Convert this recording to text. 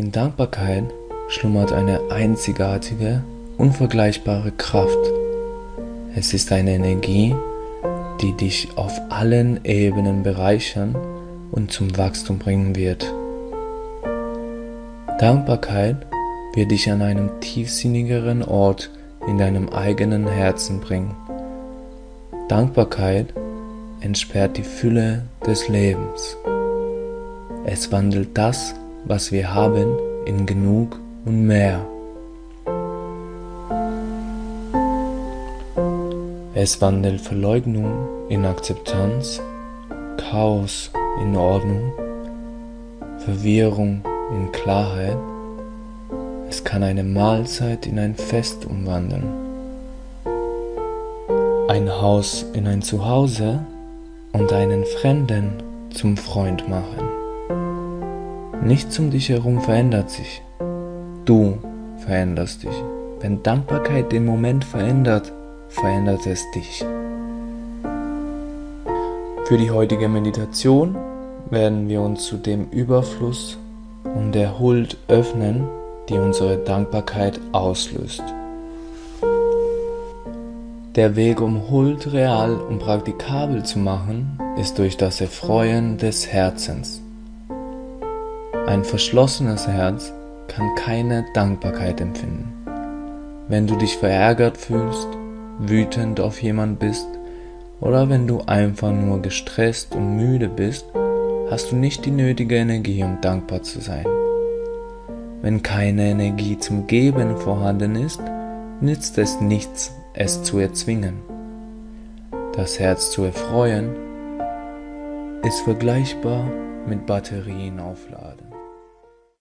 In Dankbarkeit schlummert eine einzigartige, unvergleichbare Kraft. Es ist eine Energie, die dich auf allen Ebenen bereichern und zum Wachstum bringen wird. Dankbarkeit wird dich an einem tiefsinnigeren Ort in deinem eigenen Herzen bringen. Dankbarkeit entsperrt die Fülle des Lebens. Es wandelt das, was wir haben, in genug und mehr. Es wandelt Verleugnung in Akzeptanz, Chaos in Ordnung, Verwirrung in Klarheit. Es kann eine Mahlzeit in ein Fest umwandeln, ein Haus in ein Zuhause und einen Fremden zum Freund machen. Nichts um dich herum verändert sich. Du veränderst dich. Wenn Dankbarkeit den Moment verändert, verändert es dich. Für die heutige Meditation werden wir uns zu dem Überfluss und der Huld öffnen, die unsere Dankbarkeit auslöst. Der Weg, um Huld real und praktikabel zu machen, ist durch das Erfreuen des Herzens. Ein verschlossenes Herz kann keine Dankbarkeit empfinden. Wenn du dich verärgert fühlst, wütend auf jemand bist oder wenn du einfach nur gestresst und müde bist, hast du nicht die nötige Energie, um dankbar zu sein. Wenn keine Energie zum Geben vorhanden ist, nützt es nichts, es zu erzwingen. Das Herz zu erfreuen ist vergleichbar mit Batterien aufladen.